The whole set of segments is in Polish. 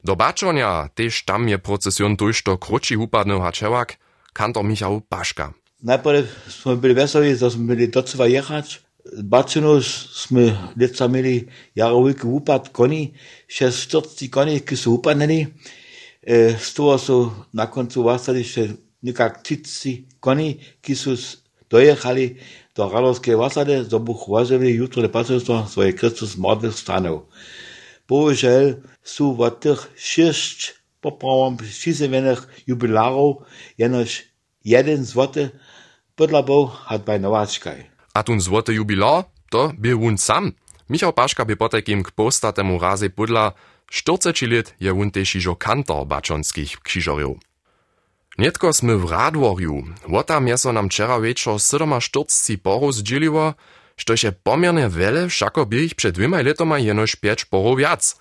Do bačonia tež tam je procesion dojšto kruči upadného hačevak, kantor Michał Paszka. Najprv smo bili veseli, da smo bili docela jechać. Bačinu sme leca mieli jarový upad koni, 640 koni, ki sú upadnení. E, z toho sú na koncu vastali ešte nekak 30 koni, ki sú dojechali do Radovskej vasady, z obuch vazili jutro pasenstvo svoje Kristus mŕtvych stanov. bohužel sú v tých šesť popravom přizevených jubilárov jenož jeden złoty podľa bol had by nováčkaj. A tún złoty jubilár? To by on sam. Michał Paška by potekim k postatemu razy podľa 40 let je on tež ižo kantor bačonských křižorjev. Netko sme v Radvorju, o tam je so nam včera večer 47 porus džilivo, što je pomierne wele, wszako by ich przed dwoma letoma jenoż 5 porów wiac.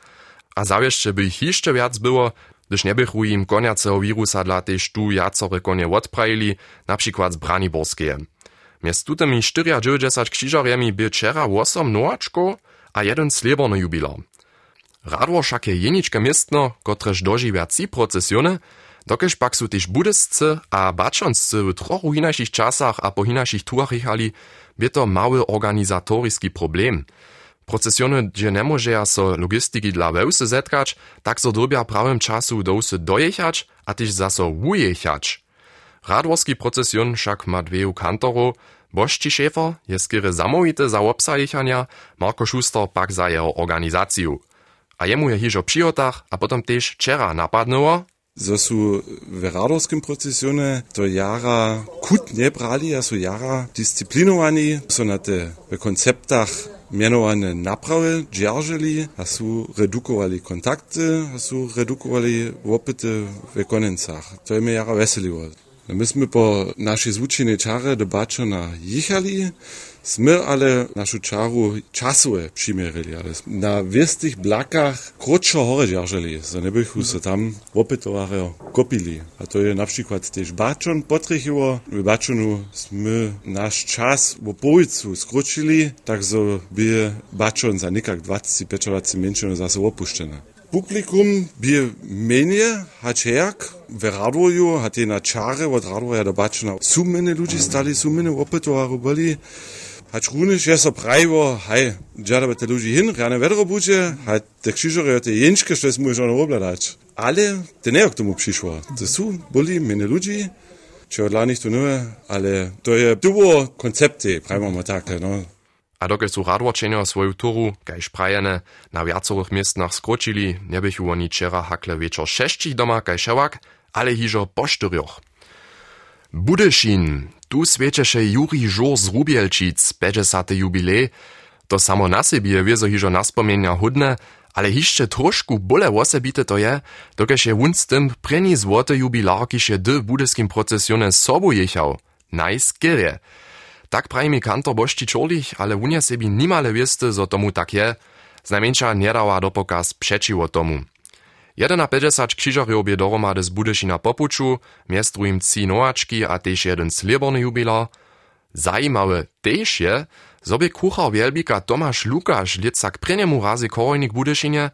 A zawieście by ich jeszcze wiac było, gdyż nie bychu im koniaceho wirusa dla tež tu jacore konie odprajili, na przykład z Braniborskie. Mjez tutemi 94 křižarjemi by wczera 8 nowaczków, a jeden slieborny jubilar. Radwo však je jeničke miestno, kotrež doživia ci procesione, dokež pak sú tež budesce a bačonsce w trochu hinašich časach a po hinašich tuach jechali, by to mały organizatoriski problem. Procesione, gdzie nie może so logistiki dla wełsy zetkać, tak so dobia prawym czasu dołsy dojechać, a tyż zaso wujechać. Radworski procesjon však ma dveju kantorov, Bošči šéfer je skýre zamówite za obsajechania, Marko Schuster pak za jeho organizaciju. A jemu je hižo a potom tež včera napadnęło, zo su w radorskim procesione to jara kut nie brali, a su jara disciplinowani, so na te w konceptach mianowane naprawy dzierżeli, a su redukowali kontakty, a su redukowali łopyty w konencach. To je mnie jara weseliło. Myśmy po naszej zwučenej czarze do Baczona jechali, Sme ale našu čaru časové přimerili, ale na viestých blakách kročo hore držali, so nebychu se tam opätovare kopili. A to je napríklad tiež Bačon potrechivo. V Bačonu sme náš čas v pojicu skročili, tak so by Bačon za nekak 25 menšino zase opuštené. Publikum by menje, hačejak, v Radvoju, hat je na čare od Radvoja do Bačona. Sú mene ľudí stali, sú mene opätovare boli. Hać runiš je so pravivo, haj, džada te luži hin, rane vedro buče, haj, te kšižore te jenčke, što smo još ono obladać. Ale te ne k tomu přišlo. To su boli mene ludzi, če od lanih to nove, ale to je dubo koncepty, pravimo takle, no. A dokud su radwočenio svoju turu, kajž prajene, na viacorych miestnach skročili, nebychu oni čera hakle wieczor sześcich doma kajšewak, ale hižo po štyrioch. Budešin, tu Juri Żur z Rubielčic, 50. jubilej, to samo na sobie wiezo hižo naspomnienia hudne, ale hišće trošku bole wosebite to je, dokež je wun z tym preni złote jubilar, kiž je d budeskim procesione sobu jechał. Nice gilje. Tak pravi mi kantor Bošči Čorlich, ale wunia sebi nimale wieste, zo tomu tak je, znajmniejsza nie dała do pokaz przeciwo tomu. 51 křižarjov je dohromady z Budyšina popuču, mjez drugim trzy nowaczki a tež jeden slieborny jubilar. Zajimawe tež je, zobie kuchar wielbika Tomasz Lukasz lica k preniemu razy korojnik Budyšinie,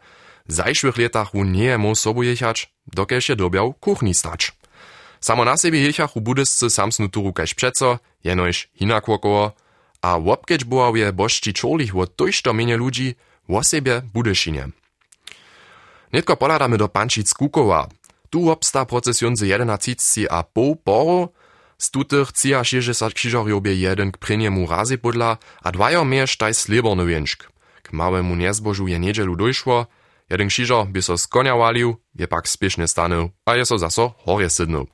w zajszłych latach wun nie mógł sobu jechać, dokež je dobiał kuchni stać. Samo na sobie jechach u budyscy samsnu turu kaž przeco, jenož hinak wokoło, a wopkeč boał je bošči čorlich wo tojšto mienie ludzi, wo siebie Budyšinie. Netko poladamy do Pančic Kukowa. Tu obsta procesjon z 11 a pół poro, z tutych 60 krzyżarjów bie jeden k pryniemu razy podla, a dwajo mierz taj sliborny więczk. K małemu niezbożu je niedzielu dojszło, jeden krzyżar by so z konia walił, je pak spiesznie stanął, a je so zaso sydnął.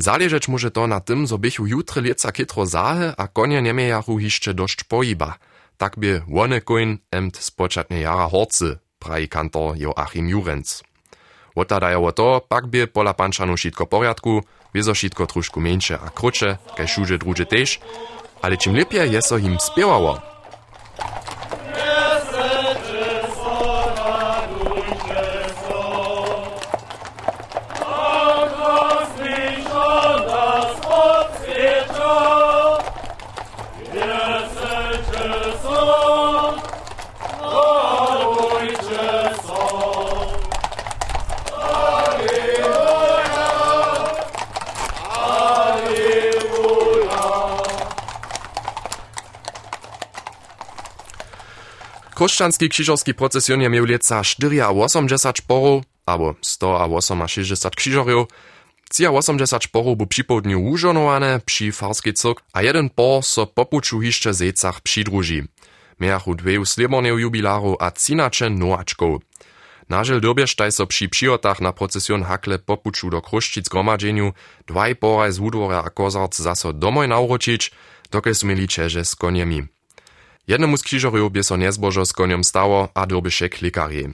Zależeć może to na tym, zo bychu jutre lieca kitro zahe, a konie nie miejachu hiszcze dość poiba. Tak by one koin emt spočatne jara horcy praji kantor Joachim Jurenc. Wotadajo to, pak by pola pančanu šitko poriadku, wiezo šitko trošku mniejsze a krótsze, kaj šuže druže tež, ale czym lepiej je so im spiewało. Chrześcijanski krzyżowski procesjon je miał leca 4 a 80 sporów, albo 100 a 68 krzyżorów, 80 sporów był przy południu użonowane przy farskiej cyrk, a jeden por so popuczu jeszcze zecach przydruži. Miachu dveju slibornev jubilaru a cinače noačkov. Nažel dobještaj so przy přihotach na procesjon hakle popuču do kruščic gromadženju, dvaj poraj z Wudwora a kozarc zaso domoj nauročić, dokaj su mieli čeže s koniemi. Jednemu z krzyżorów by so niezbożo z stało, a dobysze klikarie.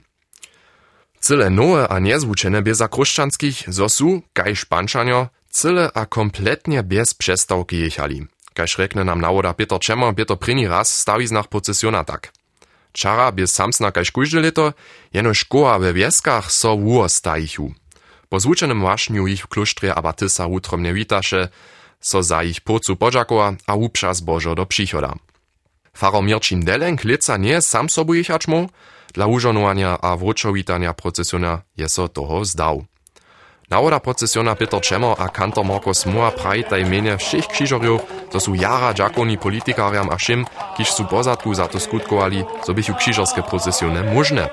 Cyle nowe a niezwuczene beza kruszczanskich, zo su, kaj szpanczanio, cyle a kompletnie bez przestałki jechali. Kaž rekne nam nawoda Peter Čemmer, Peter prini raz stawi znach procesjona tak. Čara bez samsna kaž kujže leto, jeno škoła we wieskach so wuo stajichu. Po zvučenym wašniu ich w kluštrje abatysa utromne witaše, so za ich pocu podžakowa a upša zbožo do přichoda. Faro Mirčin Delenk lica nie sam sobu jechać mu, dla użonowania a wróczowitania procesjona je so toho zdał. Nawoda procesjona Peter Čemmer a kantor Markus Moa prajtaj mene všech krzyżorjów, to su jara dżakoni politikariam a všim, kiž su pozadku za to skutkowali, so bychu krzyżorskie procesjone możne.